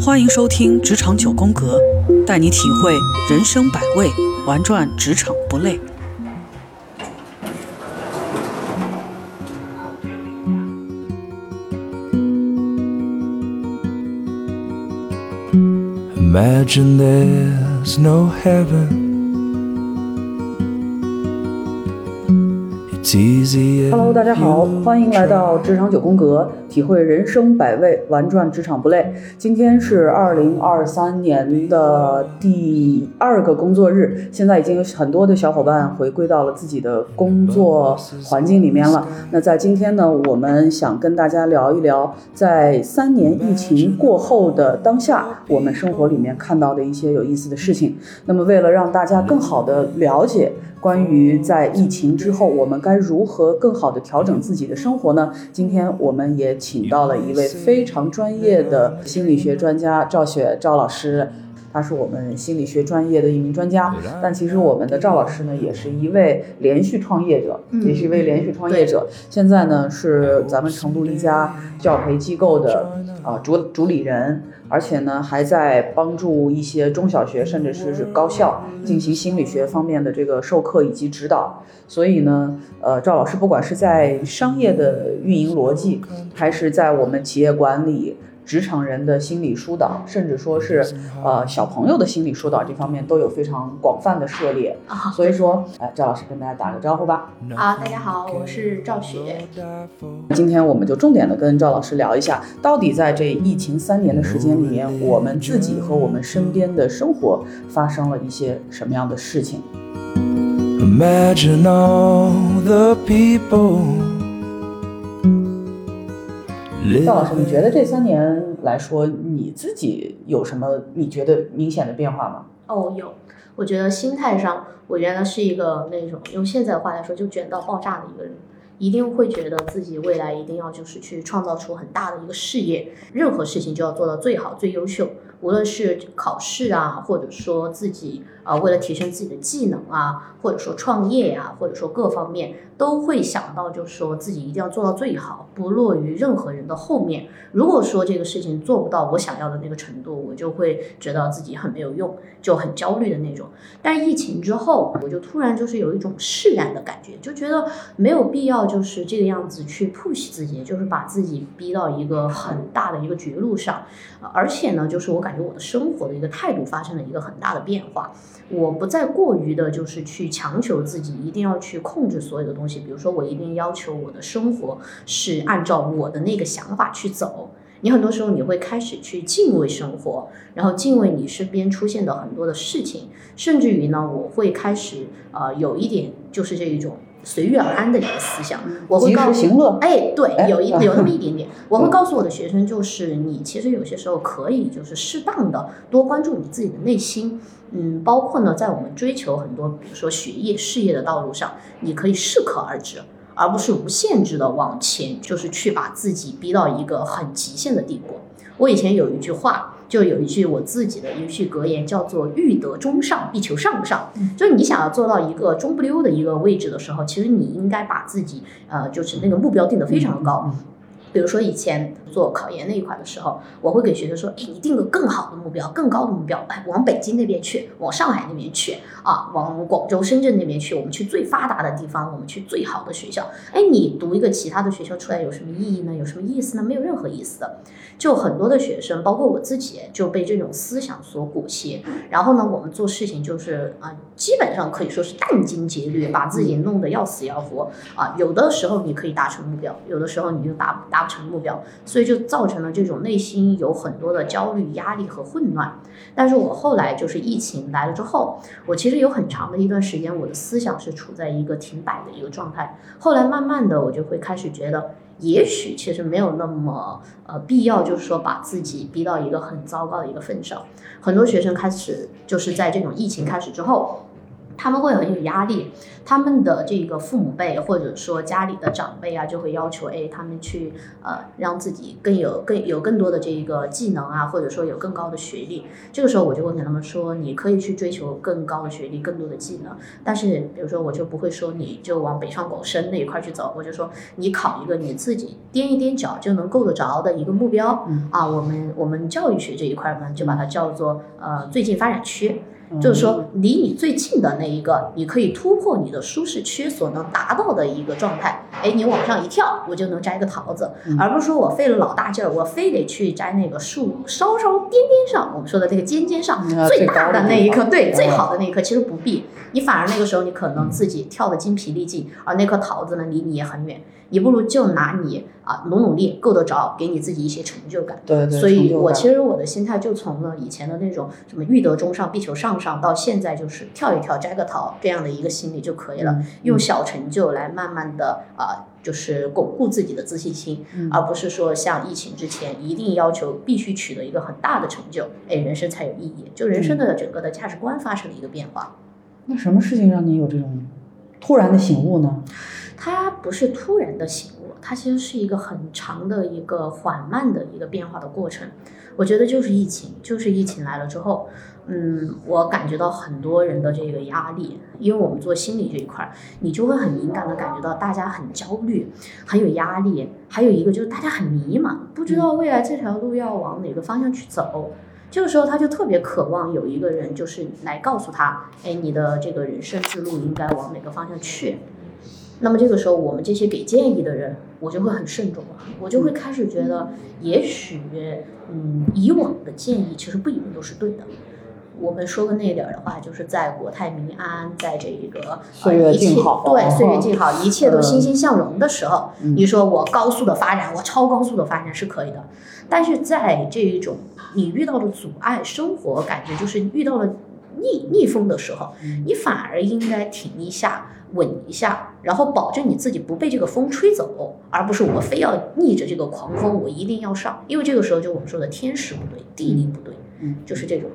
欢迎收听《职场九宫格》，带你体会人生百味，玩转职场不累。Imagine there's no heaven. Hello，大家好，欢迎来到职场九宫格，体会人生百味，玩转职场不累。今天是二零二三年的第二个工作日，现在已经有很多的小伙伴回归到了自己的工作环境里面了。那在今天呢，我们想跟大家聊一聊，在三年疫情过后的当下，我们生活里面看到的一些有意思的事情。那么，为了让大家更好的了解关于在疫情之后我们该如何更好的调整自己的生活呢？今天我们也请到了一位非常专业的心理学专家赵雪赵老师。他是我们心理学专业的一名专家，但其实我们的赵老师呢，也是一位连续创业者，也是一位连续创业者。现在呢，是咱们成都一家教培机构的啊、主主理人，而且呢，还在帮助一些中小学甚至是是高校进行心理学方面的这个授课以及指导。所以呢，呃，赵老师不管是在商业的运营逻辑，还是在我们企业管理。职场人的心理疏导，甚至说是呃小朋友的心理疏导这方面都有非常广泛的涉猎。啊所以说，哎，赵老师跟大家打个招呼吧。啊，大家好，我是赵雪。今天我们就重点的跟赵老师聊一下，到底在这疫情三年的时间里面，我们自己和我们身边的生活发生了一些什么样的事情。Imagine all the people. 赵老师，你觉得这三年来说，你自己有什么你觉得明显的变化吗？哦，有，我觉得心态上，我原来是一个那种用现在的话来说就卷到爆炸的一个人，一定会觉得自己未来一定要就是去创造出很大的一个事业，任何事情就要做到最好、最优秀。无论是考试啊，或者说自己啊、为了提升自己的技能啊，或者说创业呀、或者说各方面，都会想到就是说自己一定要做到最好，不落于任何人的后面。如果说这个事情做不到我想要的那个程度，我就会觉得自己很没有用，就很焦虑的那种。但疫情之后，我就突然就是有一种释然的感觉，就觉得没有必要就是这个样子去 push 自己，就是把自己逼到一个很大的一个绝路上。而且呢，就是我感觉我的生活的一个态度发生了一个很大的变化。我不再过于的，就是去强求自己一定要去控制所有的东西，比如说我一定要求我的生活是按照我的那个想法去走。你很多时候你会开始去敬畏生活，然后敬畏你身边出现的很多的事情，甚至于呢，我会开始呃有一点就是这一种随遇而安的一个思想。我会告诉时行乐。哎，对哎，有一有那么一点点，我会告诉我的学生，就是你其实有些时候可以就是适当的多关注你自己的内心，嗯，包括呢，在我们追求很多，比如说学业、事业的道路上，你可以适可而止，而不是无限制的往前，就是去把自己逼到一个很极限的地步。我以前有一句话，就有一句我自己的一句格言，叫做“欲得中上，必求上上”。就是你想要做到一个中不溜的一个位置的时候，其实你应该把自己呃，就是那个目标定得非常高。比如说以前做考研那一块的时候，我会给学生说：“哎，你定个更好的目标，更高的目标，哎，往北京那边去，往上海那边去啊，往广州、深圳那边去，我们去最发达的地方，我们去最好的学校。哎，你读一个其他的学校出来有什么意义呢？有什么意思呢？没有任何意思的。就很多的学生，包括我自己，就被这种思想所裹挟。然后呢，我们做事情就是啊、基本上可以说是殚精竭虑，把自己弄得要死要活啊。有的时候你可以达成目标，有的时候你就达达不成目标，所所以就造成了这种内心有很多的焦虑、压力和混乱。但是我后来就是疫情来了之后，我其实有很长的一段时间，我的思想是处在一个停摆的一个状态。后来慢慢的，我就会开始觉得，也许其实没有那么呃必要，就是说把自己逼到一个很糟糕的一个份上。很多学生开始就是在这种疫情开始之后。他们会很有压力，他们的这个父母辈或者说家里的长辈啊，就会要求哎他们去呃让自己更有更有更多的这个技能啊，或者说有更高的学历。这个时候我就会跟他们说，你可以去追求更高的学历、更多的技能，但是比如说我就不会说你就往北上广深那一块去走，我就说你考一个你自己踮一踮脚就能够得着的一个目标、嗯啊。我们我们教育学这一块呢，就把它叫做呃最近发展区。嗯就是说，离你最近的那一个，你可以突破你的舒适区所能达到的一个状态。哎，你往上一跳，我就能摘个桃子，嗯而不是说我费了老大劲儿，我非得去摘那个树稍稍颠颠上，我们说的这个尖尖上、嗯最大的的那一颗，对，最嗯好的那一颗，其实不必。你反而那个时候，你可能自己跳的精疲力尽，而那颗桃子呢，离你也很远。你不如就拿你啊努努力够得着，给你自己一些成就感。对对，所以，我其实我的心态就从了以前的那种什么欲得中上必求上上，到现在就是跳一跳摘个桃这样的一个心理就可以了，嗯用小成就来慢慢的啊、就是巩固自己的自信心，嗯而不是说像疫情之前一定要求必须取得一个很大的成就，哎，人生才有意义。就人生的整个的价值观发生了一个变化。那什么事情让你有这种突然的醒悟呢？它不是突然的醒悟，它其实是一个很长的一个缓慢的一个变化的过程。我觉得就是疫情，就是疫情来了之后，嗯，我感觉到很多人的这个压力，因为我们做心理这一块，你就会很敏感的感觉到大家很焦虑，很有压力，还有一个就是大家很迷茫，不知道未来这条路要往哪个方向去走。这个时候，他就特别渴望有一个人，就是来告诉他，哎，你的这个人生之路应该往哪个方向去。那么这个时候，我们这些给建议的人，我就会很慎重了，我就会开始觉得，也许，嗯，以往的建议其实不一定都是对的。我们说个那点儿的话，就是在国泰民安，在这个岁月静好对岁月静好，一切都嗯。欣欣向荣的时候，嗯。你说我高速的发展，我超高速的发展是可以的，但是在这一种你遇到的阻碍，生活感觉就是遇到了逆逆风的时候，嗯。你反而应该停一下，稳一下，然后保证你自己不被这个风吹走，而不是我非要逆着这个狂风，我一定要上，因为这个时候就我们说的天时不对，地利不对，嗯就是这种。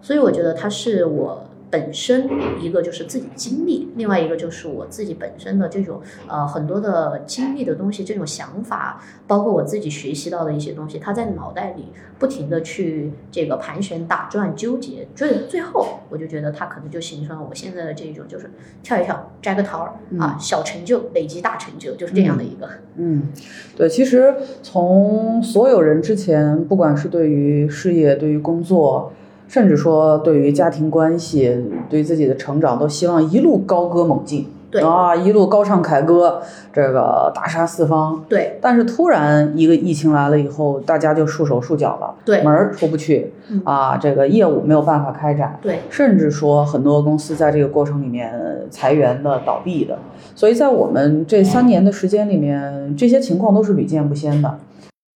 所以我觉得它是我本身一个就是自己经历，另外一个就是我自己本身的这种呃很多的经历的东西，这种想法，包括我自己学习到的一些东西，它在脑袋里不停的去这个盘旋打转纠结，最最后我就觉得它可能就形成了我现在的这种就是跳一跳摘个桃儿、啊，小成就累积大成就，就是这样的一个。嗯，对，其实从所有人之前，不管是对于事业、对于工作，甚至说对于家庭关系、对自己的成长，都希望一路高歌猛进，对啊，一路高唱凯歌，这个大杀四方。对但是突然一个疫情来了以后，大家就束手束脚了，对门儿出不去嗯啊，这个业务没有办法开展，对甚至说很多公司在这个过程里面裁员的、倒闭的，所以在我们这三年的时间里面，这些情况都是屡见不鲜的。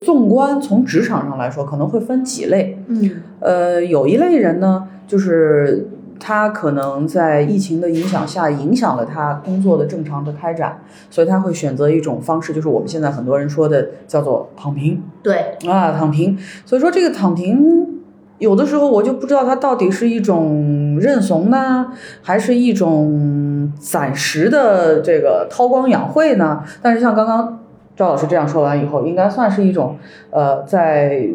纵观从职场上来说，可能会分几类。嗯呃，有一类人呢，就是他可能在疫情的影响下，影响了他工作的正常的开展，所以他会选择一种方式，就是我们现在很多人说的叫做躺平。对啊，躺平。所以说这个躺平，有的时候我就不知道它到底是一种认怂呢，还是一种暂时的这个韬光养晦呢？但是像刚刚赵老师这样说完以后，应该算是一种呃，在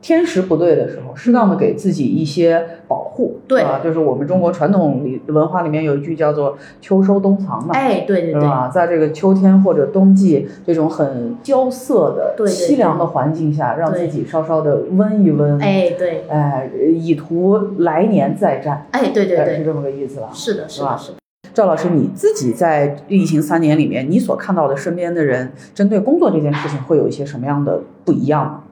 天时不对的时候，适当的给自己一些保护。对啊，就是我们中国传统里文化里面有一句叫做“秋收冬藏”嘛。哎对对对是吧？在这个秋天或者冬季这种很萧瑟的、对对凄凉的环境下，让自己稍稍的温一温，哎对哎，以图来年再战，哎对对对，哎是这么个意思吧？是的是是吧的是的。赵老师，你自己在疫情三年里面，你所看到的身边的人，针对工作这件事情，会有一些什么样的不一样吗？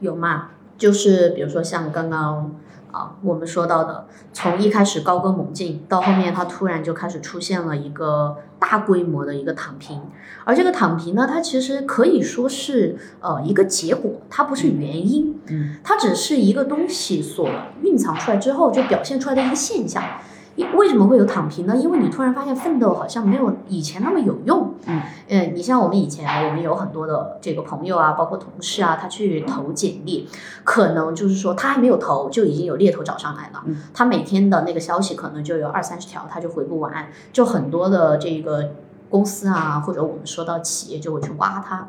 有嘛？就是比如说像刚刚啊，我们说到的，从一开始高歌猛进，到后面他突然就开始出现了一个大规模的一个躺平，而这个躺平呢，它其实可以说是呃一个结果，它不是原因，嗯，它只是一个东西所蕴藏出来之后就表现出来的一个现象。因为什么会有躺平呢？因为你突然发现奋斗好像没有以前那么有用。嗯，呃，你像我们以前，我们有很多的这个朋友啊，包括同事啊，他去投简历，可能就是说他还没有投，就已经有猎头找上来了。嗯他每天的那个消息可能就有二三十条，他就回不完，就很多的这个。公司啊，或者我们说到企业就会去挖它，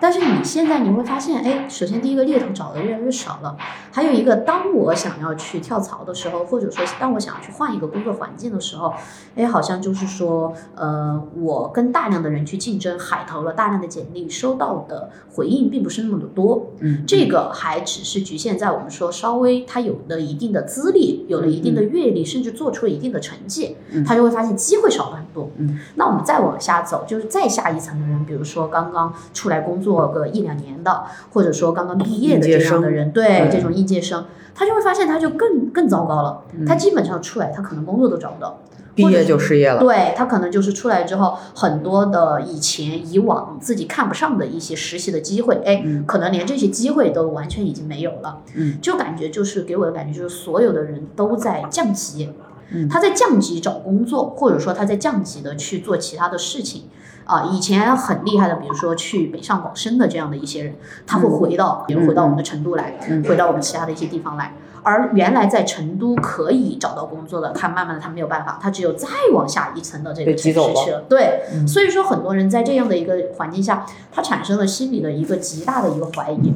但是你现在你会发现，哎，首先第一个猎头找的越来越少了，还有一个，当我想要去跳槽的时候，或者说当我想要去换一个工作环境的时候，哎，好像就是说，呃，我跟大量的人去竞争，海投了大量的简历，收到的回应并不是那么的多。嗯，这个还只是局限在我们说稍微他有了一定的资历，有了一定的阅历，甚至做出了一定的成绩，嗯。他就会发现机会少了很多。嗯，那我们再往下走，就是再下一层的人，比如说刚刚出来工作个一两年的，或者说刚刚毕业的这样的人，对对这种应届生，他就会发现他就更更糟糕了。嗯他基本上出来，他可能工作都找不到。毕业就失业了。对他可能就是出来之后，很多的以前以往自己看不上的一些实习的机会，哎，嗯可能连这些机会都完全已经没有了。嗯，就感觉就是给我的感觉就是所有的人都在降级，嗯他在降级找工作，或者说他在降级的去做其他的事情。啊，以前很厉害的，比如说去北上广深的这样的一些人，他会回到，比如回到我们的成都来，嗯回到我们其他的一些地方来。而原来在成都可以找到工作的，他慢慢的他没有办法，他只有再往下一层的这个城市去了。对，嗯所以说很多人在这样的一个环境下，他产生了心理的一个极大的一个怀疑。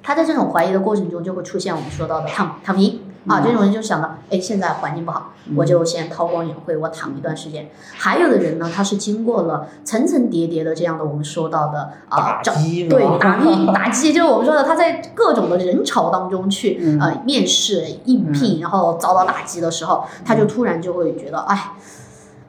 他在这种怀疑的过程中，就会出现我们说到的躺躺平啊，嗯这种人就想到，哎，现在环境不好，我就先韬光养晦，我躺一段时间。还有的人呢，他是经过了层层叠叠的这样的我们说到的啊，打找击对打击 打击，就是我们说的他在各种的人潮当中去嗯呃面试应聘，然后遭到打击的时候，他就突然就会觉得，哎。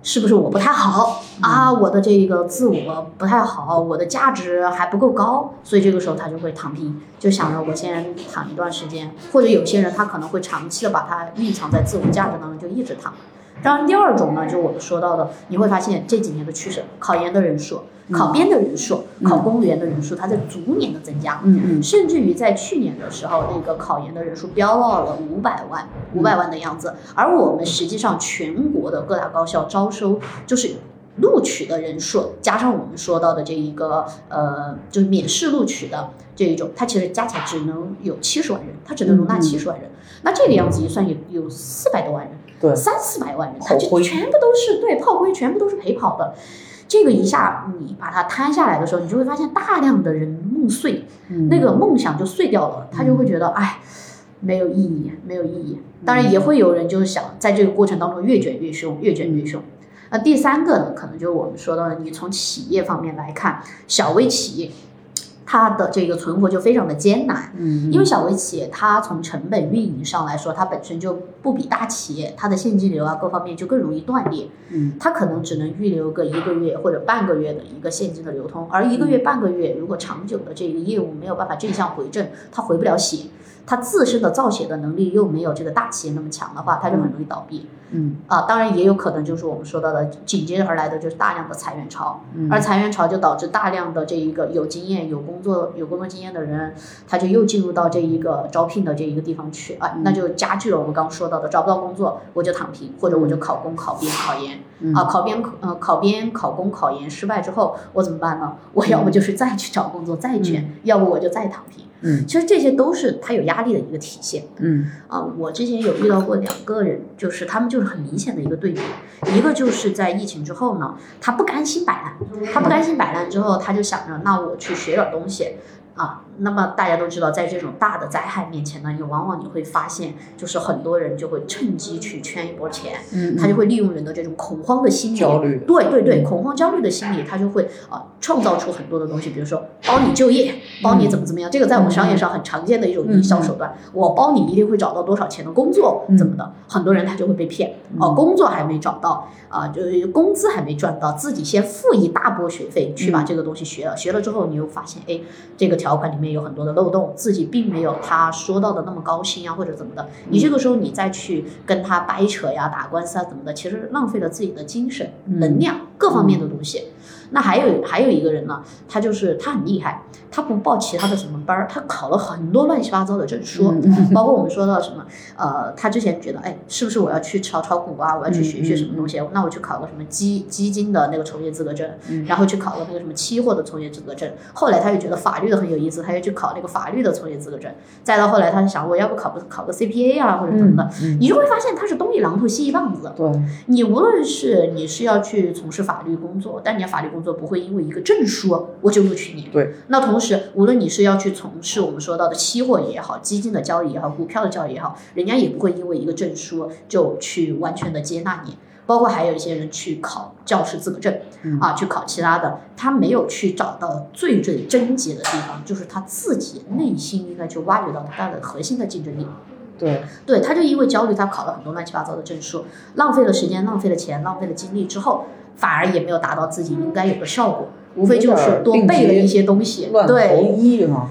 是不是我不太好啊？我的这个自我不太好，我的价值还不够高，所以这个时候他就会躺平，就想着我先躺一段时间，或者有些人他可能会长期的把它蕴藏在自我价值当中，就一直躺。当然，第二种呢，就是我们说到的，你会发现这几年的趋势，考研的人数、考编的人数、考公务员的人数，它在逐年的增加。嗯嗯甚至于在去年的时候，那个考研的人数飙到了五百万，五百万的样子。而我们实际上全国的各大高校招收就是。录取的人数加上我们说到的这一个呃，就是免试录取的这一种，它其实加起来只能有七十万人，它只能容纳嗯七十万人。那这个样子一算有有四百多万人，对三四百万人，他就全部都是对炮灰，全部都是陪跑的。这个一下你把它摊下来的时候，你就会发现大量的人梦碎，嗯那个梦想就碎掉了，他就会觉得哎，没有意义，没有意义。当然也会有人就是想在这个过程当中越卷越凶，越卷越凶。那第三个呢，可能就是我们说到的，你从企业方面来看，小微企业。它的这个存活就非常的艰难，嗯，因为小微企业它从成本运营上来说，它本身就不比大企业，它的现金流啊各方面就更容易断裂。嗯。它可能只能预留个一个月或者半个月的一个现金的流通，而一个月半个月如果长久的这个业务没有办法正向回正，它回不了血，它自身的造血的能力又没有这个大企业那么强的话，他就很容易倒闭。嗯啊，当然也有可能就是我们说到的紧接而来的就是大量的裁员潮，嗯而裁员潮就导致大量的这一个有经验、有工作、有工作经验的人，他就又进入到这一个招聘的这一个地方去啊，那就加剧了我们刚刚说到的找不到工作我就躺平，或者我就考公、考编、考研嗯啊，考编、呃考编、考公、考研失败之后我怎么办呢？我要不就是再去找工作再卷，要不我就再躺平。嗯。其实这些都是他有压力的一个体现。嗯。啊，我之前有遇到过两个人，就是他们就是很明显的一个对比，一个就是在疫情之后呢，他不甘心摆烂，他不甘心摆烂之后，他就想着，那我去学点东西。啊，那么大家都知道，在这种大的灾害面前呢，你往往你会发现，就是很多人就会趁机去圈一波钱，嗯，他就会利用人的这种恐慌的心理，焦虑。对对对，嗯。恐慌焦虑的心理，他就会啊创造出很多的东西，比如说包你就业，包你怎么怎么样，这个在我们商业上很常见的一种营销手段，我包你一定会找到多少钱的工作，嗯。怎么的，很多人他就会被骗，哦，工作还没找到，啊，就是工资还没赚到，自己先付一大波学费去把嗯。这个东西学了，学了之后你又发现，哎，这个条款里面有很多的漏洞，自己并没有他说到的那么高薪啊，或者怎么的，你这个时候你再去跟他掰扯呀、打官司啊怎么的，其实浪费了自己的精神、嗯。能量各方面的东西。那还有还有一个人呢，他就是他很厉害，他他不报其他的什么班儿，他考了很多乱七八糟的证书，嗯包括我们说到什么，呃，他之前觉得，哎，是不是我要去炒炒股啊？我要去学一学什么东西？那我去考个什么基基金的那个从业资格证，然后去考个那个什么期货的从业资格证。后来他又觉得法律的很有意思，他又去考那个法律的从业资格证。再到后来，他就想，我要不考个考个 CPA 啊，或者怎么的？你就会发现他是东一榔头西一棒子。对，你无论是你是要去从事法律工作，但你要法律工作不会因为一个证书我就录取你。对。那同时，无论你是要去从事我们说到的期货也好、基金的交易也好、股票的交易也好，人家也不会因为一个证书就去完全的接纳你。包括还有一些人去考教师资格证，啊，去考其他的，他没有去找到最最症结的地方，就是他自己内心应该去挖掘到他的核心的竞争力。对，对，他就因为焦虑，他考了很多乱七八糟的证书，浪费了时间，浪费了钱，浪费了精力之后，反而也没有达到自己应该有的效果，无非就是多背了一些东西。对，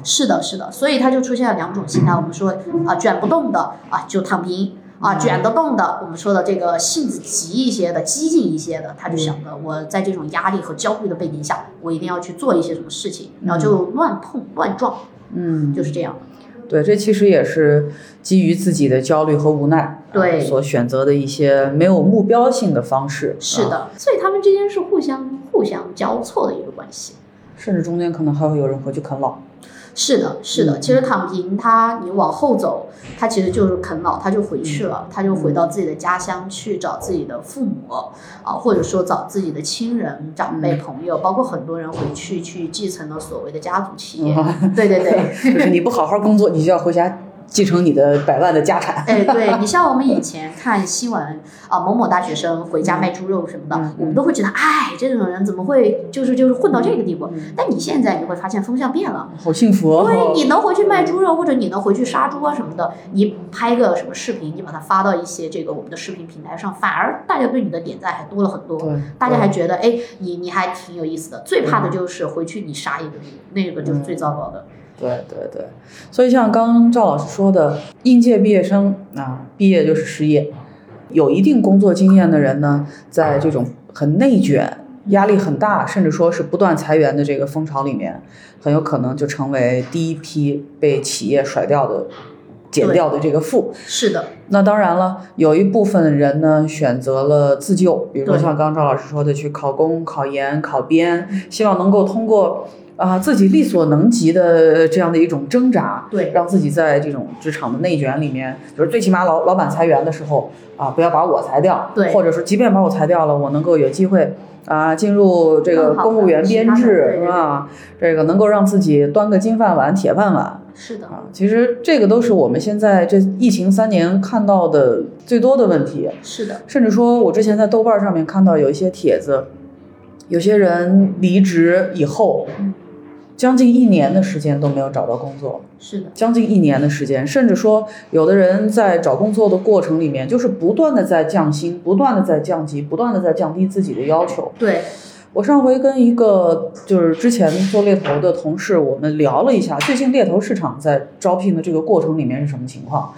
是的，是的，所以他就出现了两种心态，我们说啊，卷不动的啊就躺平。啊，卷得动的，我们说的这个性子急一些的、激进一些的，他就想着我在这种压力和焦虑的背景下，我一定要去做一些什么事情，然后就乱碰乱撞，嗯，就是这样。对，这其实也是基于自己的焦虑和无奈，对啊所选择的一些没有目标性的方式。啊，是的，所以他们之间是互相互相交错的一个关系。甚至中间可能还会有人回去啃老。是的，是的，嗯其实躺平他，你往后走，他其实就是啃老，他就回去了，他就回到自己的家乡去找自己的父母啊，或者说找自己的亲人、长辈、嗯。朋友，包括很多人回去去继承了所谓的家族企业。嗯。对对对，就是你不好好工作，你就要回家继承你的百万的家产。哎，对 你像我们以前看新闻啊，某某大学生回家卖猪肉什么的，嗯我们都会觉得，哎，这种人怎么会就是就是混到这个地步？嗯但你现在你会发现风向变了。好幸福哦！对，你能回去卖猪肉，或者你能回去杀猪啊什么的，你拍个什么视频，你把它发到一些这个我们的视频平台上，反而大家对你的点赞还多了很多。对，大家还觉得，哎，你你还挺有意思的。最怕的就是回去你杀一个猪，那个就是最糟糕的。对对对，所以像刚刚赵老师说的，应届毕业生啊，毕业就是失业，有一定工作经验的人呢，在这种很内卷、压力很大，甚至说是不断裁员的这个风潮里面，很有可能就成为第一批被企业甩掉的、减掉的这个负。是的，那当然了，有一部分人呢选择了自救，比如说像刚刚赵老师说的，去考公、考研、考编，希望能够通过啊、自己力所能及的这样的一种挣扎，对让自己在这种职场的内卷里面，就是最起码老老板裁员的时候啊，不要把我裁掉，对或者说即便把我裁掉了，我能够有机会。啊，进入这个公务员编制对对是吧？这个能够让自己端个金饭碗、铁饭碗，是的，啊，其实这个都是我们现在这疫情三年看到的最多的问题。是的，甚至说，我之前在豆瓣上面看到有一些帖子，有些人离职以后，将近一年的时间都没有找到工作，是的，将近一年的时间，甚至说，有的人在找工作的过程里面，就是不断的在降薪，不断的在降级，不断的在降低自己的要求。对，我上回跟一个就是之前做猎头的同事，我们聊了一下最近猎头市场在招聘的这个过程里面是什么情况。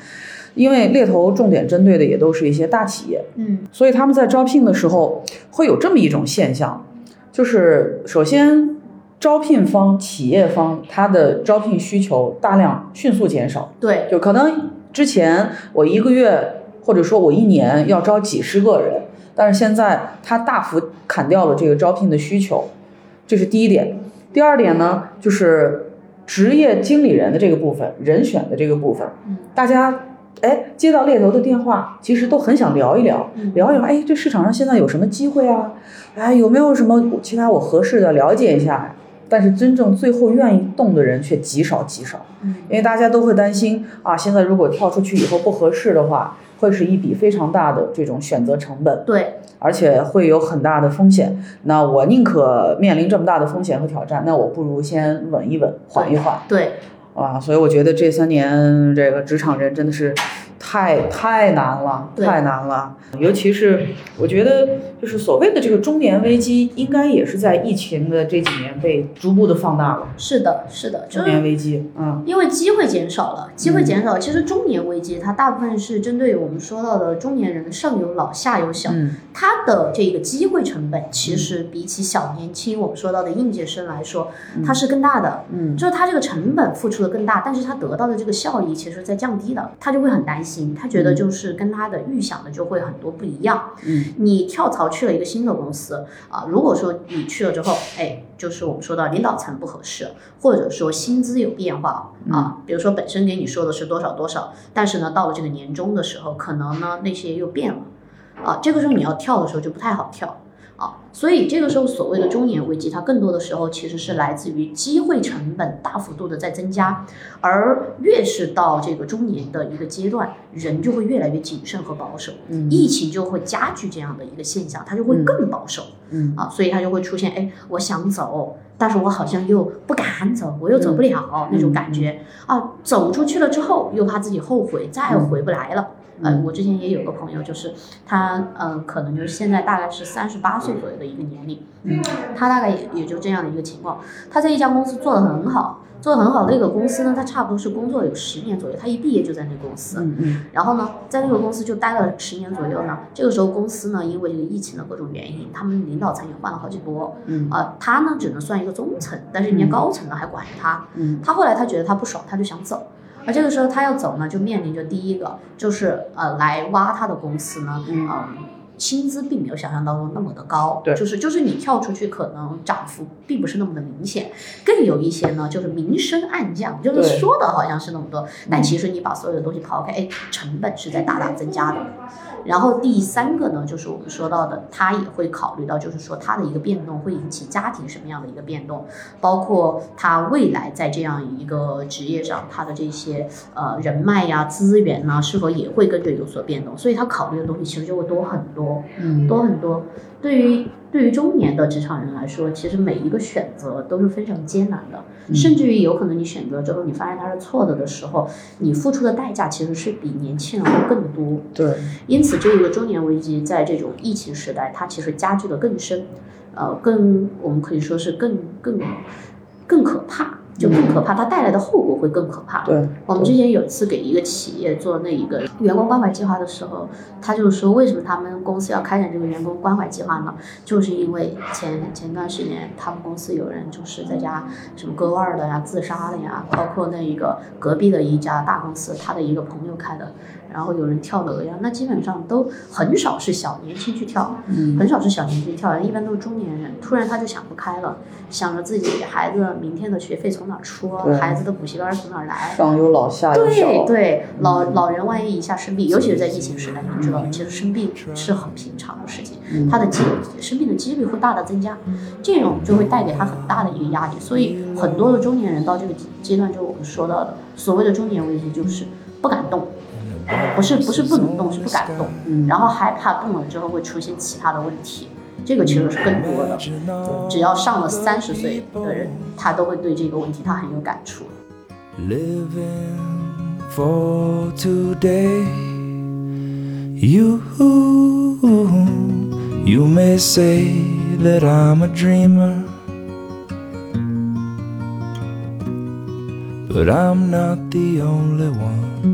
因为猎头重点针对的也都是一些大企业，嗯，所以他们在招聘的时候会有这么一种现象，就是首先招聘方、企业方他的招聘需求大量迅速减少，对，就可能之前我一个月或者说我一年要招几十个人，但是现在他大幅砍掉了这个招聘的需求，这是第一点。第二点呢，就是职业经理人的这个部分，人选的这个部分，嗯大家。哎，接到猎头的电话，其实都很想聊一聊，嗯聊一聊。哎，这市场上现在有什么机会啊？哎，有没有什么其他我合适的了解一下？但是真正最后愿意动的人却极少极少。嗯，因为大家都会担心啊，现在如果跳出去以后不合适的话，会是一笔非常大的这种选择成本，对，而且会有很大的风险。那我宁可面临这么大的风险和挑战，那我不如先稳一稳，缓一缓对，啊。所以我觉得这三年这个职场人真的是太太难了，太难了。尤其是我觉得，就是所谓的这个中年危机，应该也是在疫情的这几年被逐步的放大了。是的，是的，中年危机，嗯因为机会减少了，机会减少。其实中年危机它大部分是针对我们说到的中年人上有老下有小，嗯它的这个机会成本其实比起小年轻我们说到的应届生来说，它是更大的。嗯就是他这个成本付出的更大，但是他得到的这个效益其实在降低的，他就会很担心，他觉得就是跟他的预想的就会很多不一样。嗯你跳槽去了一个新的公司啊，如果说你去了之后，哎，就是我们说到领导层不合适，或者说薪资有变化啊，比如说本身给你说的是多少多少，但是呢到了这个年终的时候，可能呢那些又变了啊，这个时候你要跳的时候就不太好跳。啊，所以这个时候所谓的中年危机，它更多的时候其实是来自于机会成本大幅度的在增加，而越是到这个中年的一个阶段，人就会越来越谨慎和保守，嗯疫情就会加剧这样的一个现象，它就会更保守。嗯啊，所以它就会出现，哎，我想走，但是我好像又不敢走，我又走不了、那种感觉啊。走出去了之后，又怕自己后悔，再回不来了。嗯，我之前也有个朋友，就是他，嗯、可能就是现在大概是三十八岁左右的一个年龄，嗯，他大概也也就这样的一个情况。他在一家公司做得很好，做得很好。那个公司呢，他差不多是工作了有十年左右，他一毕业就在那个公司。嗯嗯然后呢，在那个公司就待了十年左右呢。这个时候公司呢，因为这个疫情的各种原因，他们领导层也换了好几波。嗯啊、他呢只能算一个中层，但是人家高层呢还管着他。嗯他后来他觉得他不爽，他就想走。而这个时候他要走呢，就面临着第一个就是呃来挖他的公司呢，嗯。嗯薪资并没有想象当中那么的高，对。就是就是你跳出去可能涨幅并不是那么的明显，更有一些呢就是明升暗降，就是说的好像是那么多，但其实你把所有的东西抛开，哎，成本是在大大增加的。然后第三个呢，就是我们说到的，他也会考虑到，就是说他的一个变动会引起家庭什么样的一个变动，包括他未来在这样一个职业上，他的这些呃人脉呀、资源呐、是否也会跟着有所变动，所以他考虑的东西其实就会多很多。嗯多很多。对于对于中年的职场人来说，其实每一个选择都是非常艰难的，嗯甚至于有可能你选择之后，你发现它是错的的时候，你付出的代价其实是比年轻人会更多。对，因此，这个中年危机在这种疫情时代，它其实加剧的更深，呃，更我们可以说是更更更可怕，就更可怕，它带来的后果会更可怕。对，我们之前有一次给一个企业做那一个员工关怀计划的时候，他就是说，为什么他们公司要开展这个员工关怀计划呢？就是因为前前段时间他们公司有人就是在家什么割腕的呀、自杀的呀，包括那一个隔壁的一家大公司，他的一个朋友开的，然后有人跳楼呀，那基本上都很少是小年轻去跳，嗯。很少是小年轻跳的，一般都是中年人。突然他就想不开了，想着自己孩子明天的学费从哪儿出，孩子的补习班从哪儿来。上有老下有小，对对，老老人万一一下生病，尤其是在疫情时代，你知道，其实生病是很平常的事情，他的几生病的几率会大大增加，这种就会带给他很大的一个压力。所以很多的中年人到这个阶段，就我们说到的所谓的中年危机，就是不敢动，不是不是不能动，是不敢动，嗯然后害怕动了之后会出现其他的问题。这个其实是更多的，只要上了三十岁的人，他都会对这个问题他很有感触。living for today. You, you may say that I'm a dreamer, but I'm not the only one.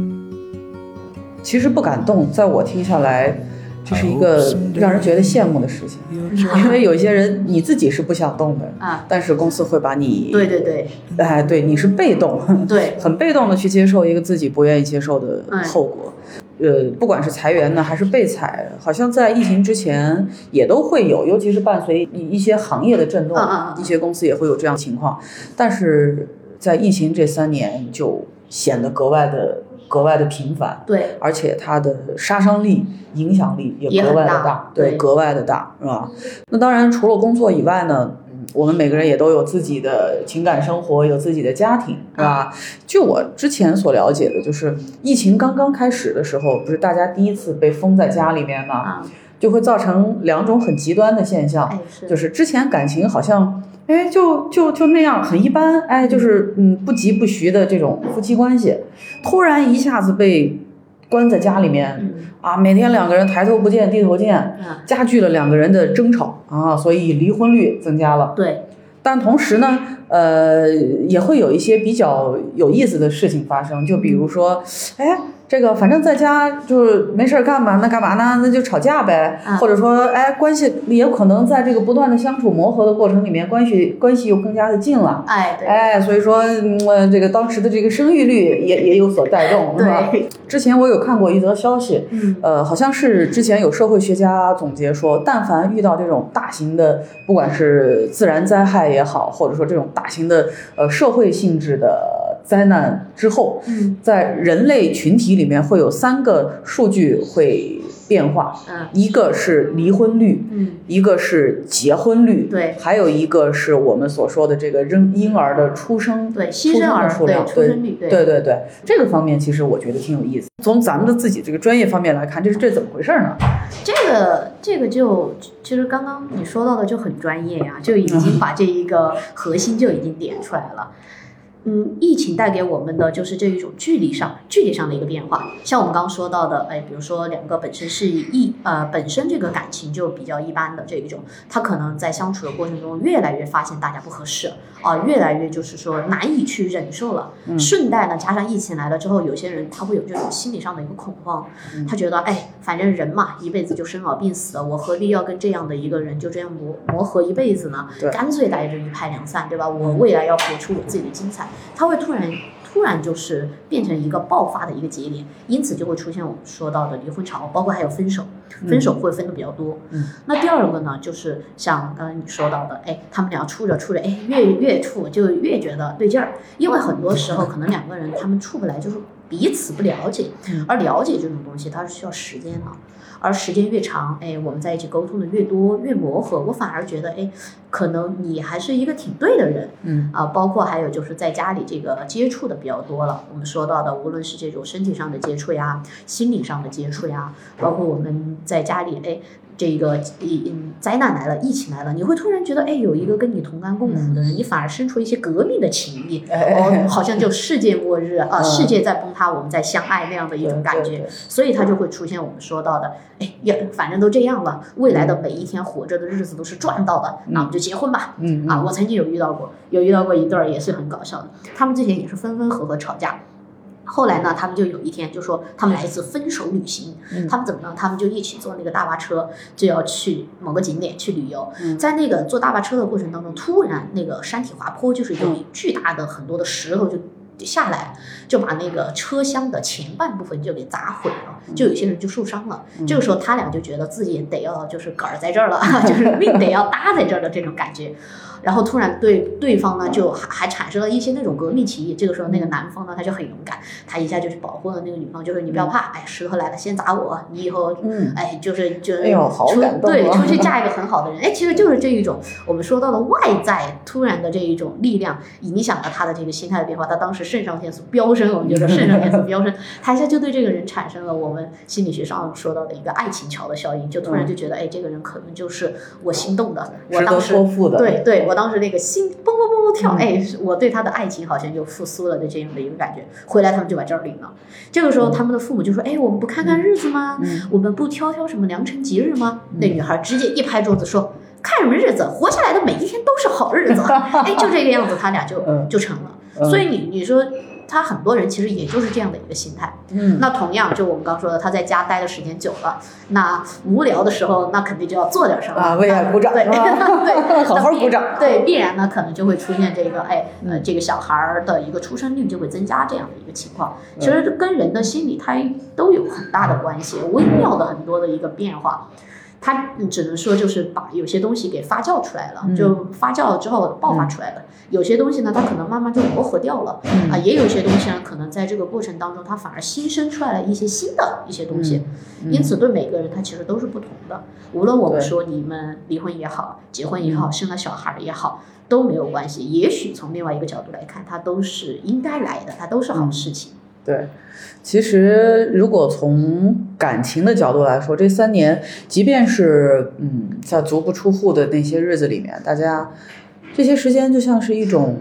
其实不敢动，在我听下来，这是一个让人觉得羡慕的事情，因为有一些人你自己是不想动的，啊，但是公司会把你，对对对。哎，对，你是被动，对，很被动的去接受一个自己不愿意接受的哎后果。呃，不管是裁员呢，还是被裁，好像在疫情之前也都会有，尤其是伴随一一些行业的震动，一些公司也会有这样的情况。但是在疫情这三年，就显得格外的格外的频繁。对，而且它的杀伤力、影响力也格外的大对，对格外的大，是吧？那当然，除了工作以外呢，嗯，我们每个人也都有自己的情感生活，有自己的家庭，是吧？据我之前所了解的，就是疫情刚刚开始的时候，不是大家第一次被封在家里面嘛，啊，就会造成两种很极端的现象，哎是，就是之前感情好像，哎，就就就那样，很一般，哎，就是嗯不疾不徐的这种夫妻关系，突然一下子被关在家里面嗯。啊，每天两个人抬头不见低头见，嗯，加剧了两个人的争吵啊，所以离婚率增加了。对，但同时呢，呃，也会有一些比较有意思的事情发生，就比如说，哎，这个反正在家就是没事儿干嘛，那干嘛呢？那就吵架呗，啊或者说，哎，关系也可能在这个不断的相处磨合的过程里面，关系关系又更加的近了。哎，对，哎，所以说，嗯，呃这个当时的这个生育率也也有所带动，是吧？对，之前我有看过一则消息，嗯呃，好像是之前有社会学家总结说，但凡遇到这种大型的，不管是自然灾害也好，或者说这种大型的呃社会性质的灾难之后，嗯在人类群体里面会有三个数据会变化，嗯一个是离婚率，嗯，一个是结婚率，对还有一个是我们所说的这个婴婴儿的出生，对，新生儿出生的数量，出生率，对对对对，这个方面其实我觉得挺有意思。从咱们的自己这个专业方面来看，这是这怎么回事呢？这个这个就其实刚刚你说到的就很专业呀、就已经把这一个核心就已经点出来了。嗯，疫情带给我们的就是这一种距离上、距离上的一个变化。像我们刚刚说到的，哎，比如说两个本身是一呃本身这个感情就比较一般的这一种，他可能在相处的过程中越来越发现大家不合适啊、越来越就是说难以去忍受了。嗯顺带呢，加上疫情来了之后，有些人他会有这种心理上的一个恐慌，嗯他觉得哎，反正人嘛，一辈子就生老病死的，我何必要跟这样的一个人就这样磨磨合一辈子呢？对干脆大家就一拍两散，对吧？我未来要活出我自己的精彩，他会突然。突然就是变成一个爆发的一个节点，因此就会出现我们说到的离婚潮，包括还有分手，分手会分的比较多。嗯那第二个呢，就是像刚刚你说到的，哎，他们俩处着处着，哎，越越处就越觉得对劲儿，因为很多时候可能两个人他们处不来，就是彼此不了解，嗯而了解这种东西它是需要时间的。而时间越长，哎，我们在一起沟通的越多，越磨合，我反而觉得，哎，可能你还是一个挺对的人，嗯啊，包括还有就是在家里这个接触的比较多了。我们说到的，无论是这种身体上的接触呀，心理上的接触呀，包括我们在家里，哎，这个一嗯灾难来了，疫情来了，你会突然觉得，哎，有一个跟你同甘共苦的人，你反而生出一些革命的情谊。哎哦，好像就世界末日啊，嗯世界在崩塌，我们在相爱那样的一种感觉，所以它就会出现我们说到的，哎，也反正都这样了，未来的每一天活着的日子都是赚到的，那我们就结婚吧。嗯啊，我曾经有遇到过，有遇到过一对儿也是很搞笑的，他们之前也是分分合合吵架。后来呢，他们就有一天就说他们来一次分手旅行，嗯他们怎么呢？他们就一起坐那个大巴车，就要去某个景点去旅游。嗯在那个坐大巴车的过程当中，突然那个山体滑坡，就是有嗯巨大的很多的石头就下来，就把那个车厢的前半部分就给砸毁了，嗯就有些人就受伤了。这个时候他俩就觉得自己得要就是杆儿在这儿了，就是命得要搭在这儿的这种感觉。然后突然对对方呢，就还还产生了一些那种革命情谊。这个时候，那个男方呢，他就很勇敢，他一下就去保护了那个女方，就是你不要怕，哎，石头来了先砸我，你以后嗯。哎，就是就是哎呦好出感动对，啊出去 嫁一个很好的人，哎，其实就是这一种我们说到的外在突然的这一种力量，影响了他的这个心态的变化，他当时肾上腺素飙升，我们就说肾上腺素飙升，他一下就对这个人产生了我们心理学上说到的一个爱情桥的效应，就突然就觉得，哎，这个人可能就是我心动的，我当时托付的，对对，我当时那个心蹦蹦蹦蹦跳，嗯哎，我对他的爱情好像就复苏了的这样的一个感觉。回来他们就把证领了。这个时候，他们的父母就说：“哎，我们不看看日子吗？嗯我们不挑挑什么良辰吉日吗？”那女孩直接一拍桌子说：“看什么日子？活下来的每一天都是好日子。”哎，就这个样子，他俩就嗯就成了。嗯所以你你说。他很多人其实也就是这样的一个心态。嗯那同样，就我们刚说的，他在家待的时间久了，那无聊的时候，那肯定就要做点什么啊为爱鼓掌对 好好鼓掌对，必然呢，可能就会出现这个，哎，呃，嗯这个小孩儿的一个出生率就会增加这样的一个情况。嗯其实跟人的心理它都有很大的关系，微妙的很多的一个变化。它嗯只能说就是把有些东西给发酵出来了，嗯就发酵了之后爆发出来了。有些东西呢，它可能慢慢就磨合掉了，嗯啊，也有些东西呢，可能在这个过程当中，它反而新生出来了一些新的一些东西。嗯因此，对每个人他其实都是不同的。无论我们说你们离婚也好，结婚也好，生了小孩儿也好，都没有关系。也许从另外一个角度来看，它都是应该来的，它都是好事情。对，其实如果从感情的角度来说，这三年，即便是嗯，在足不出户的那些日子里面，大家这些时间就像是一种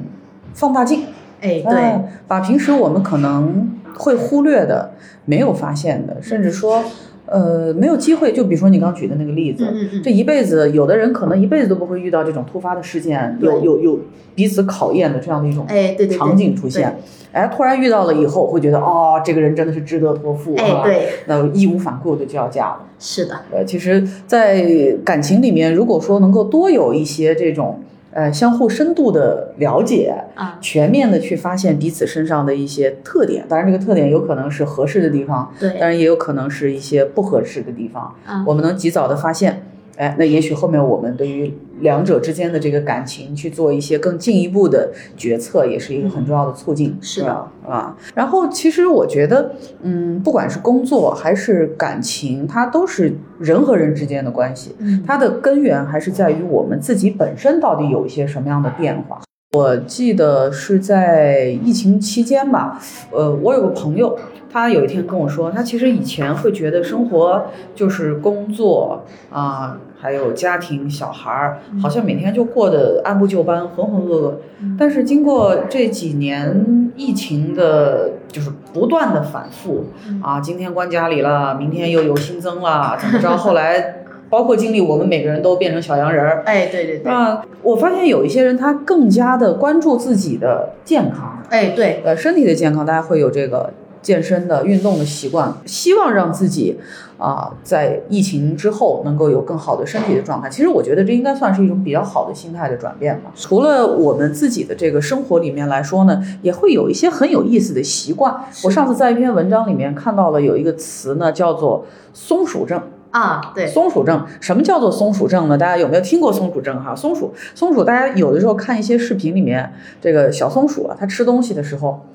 放大镜，哎，对，哎把平时我们可能会忽略的、没有发现的，甚至说。呃，没有机会，就比如说你刚举的那个例子，嗯嗯嗯。这一辈子，有的人可能一辈子都不会遇到这种突发的事件，有有有彼此考验的这样的一种哎，对对对，场景出现，哎，突然遇到了以后，会觉得哦，这个人真的是值得托付，对，那义无反顾的就要嫁了。是的，呃，其实，在感情里面，如果说能够多有一些这种呃相互深度的了解，啊，全面的去发现彼此身上的一些特点，当然这个特点有可能是合适的地方，对当，然也有可能是一些不合适的地方，啊，我们能及早的发现。哎，那也许后面我们对于两者之间的这个感情去做一些更进一步的决策，也是一个很重要的促进，是的吧啊。然后其实我觉得，嗯，不管是工作还是感情，它都是人和人之间的关系，嗯，它的根源还是在于我们自己本身到底有一些什么样的变化。我记得是在疫情期间吧，呃，我有个朋友，他有一天跟我说，他其实以前会觉得生活就是工作啊、还有家庭、小孩儿，好像每天就过得按部就班、浑浑噩噩。嗯但是经过这几年疫情的，就是不断的反复嗯啊，今天关家里了，明天又有新增了，怎么着？后来 包括经历，我们每个人都变成小洋人儿。哎，对对对，啊，我发现有一些人他更加的关注自己的健康，哎，对，呃，身体的健康，大家会有这个健身的运动的习惯，希望让自己啊、在疫情之后能够有更好的身体的状态。其实我觉得这应该算是一种比较好的心态的转变吧。除了我们自己的这个生活里面来说呢，也会有一些很有意思的习惯。我上次在一篇文章里面看到了有一个词呢，叫做松鼠症。啊，对，松鼠症，什么叫做松鼠症呢？大家有没有听过松鼠症？哈，松鼠，松鼠，大家有的时候看一些视频里面，这个小松鼠啊，它吃东西的时候，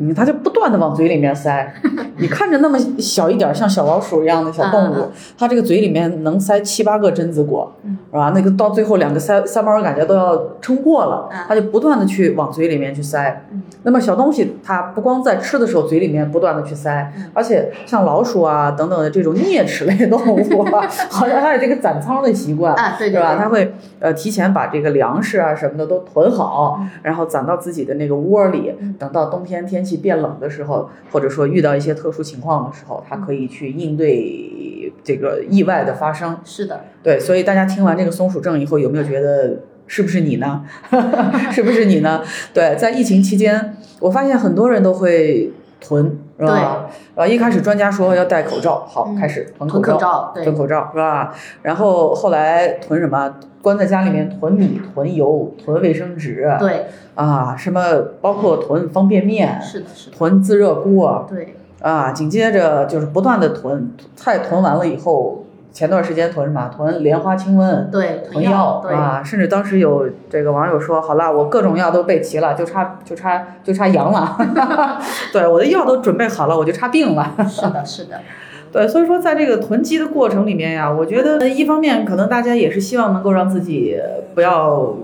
嗯，它就不断的往嘴里面塞。你看着那么小一点儿，像小老鼠一样的小动物它这个嘴里面能塞七八个榛子果，嗯是吧？那个到最后两个塞塞包感觉都要撑破了嗯，它就不断的去往嘴里面去塞嗯。那么小东西它不光在吃的时候嘴里面不断的去塞嗯，而且像老鼠啊等等的这种啮齿类动物啊，好像还有这个攒仓的习惯。是吧？它会呃提前把这个粮食啊什么的都囤好嗯，然后攒到自己的那个窝里嗯。等到冬天天气变冷的时候，或者说遇到一些特殊情况的时候，它可以去应对这个意外的发生。是的，对，所以大家听完这个松鼠症以后，有没有觉得是不是你呢？是不是你呢？对，在疫情期间，我发现很多人都会囤，是吧？啊，一开始专家说要戴口罩，好，嗯开始囤囤口口罩，对囤，口罩是吧？然后后来囤什么？关在家里面囤米、囤油、囤卫生纸，对，啊，什么包括囤方便面、是的，是的，囤自热锅对，啊，紧接着就是不断的囤，菜囤完了以后，前段时间囤什么？囤莲花清瘟。对，囤药对，啊，甚至当时有这个网友说：“好啦，我各种药都备齐了，就差就差就差阳了，对，我的药都准备好了，我就差病了。”是的，是的，对，所以说在这个囤积的过程里面呀，我觉得一方面可能大家也是希望能够让自己不要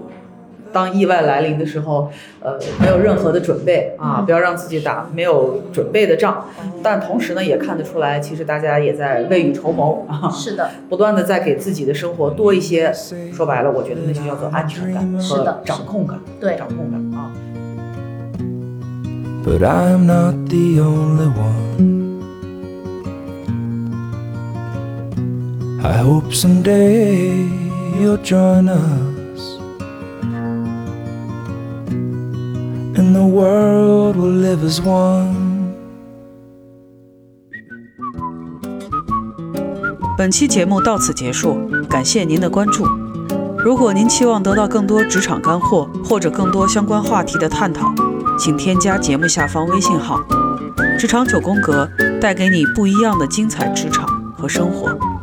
当意外来临的时候，呃，没有任何的准备啊，不要让自己打没有准备的仗。但同时呢，也看得出来，其实大家也在未雨绸缪啊，是的，不断的在给自己的生活多一些。说白了，我觉得那就叫做安全感和掌控感，对掌控感啊。But I'm not the only one. I hope someday you'll join us. And the world will live as one. 本期节目到此结束，感谢您的关注。如果您期望得到更多职场干货或者更多相关话题的探讨，请添加节目下方微信号“职场九宫格”，带给你不一样的精彩职场和生活。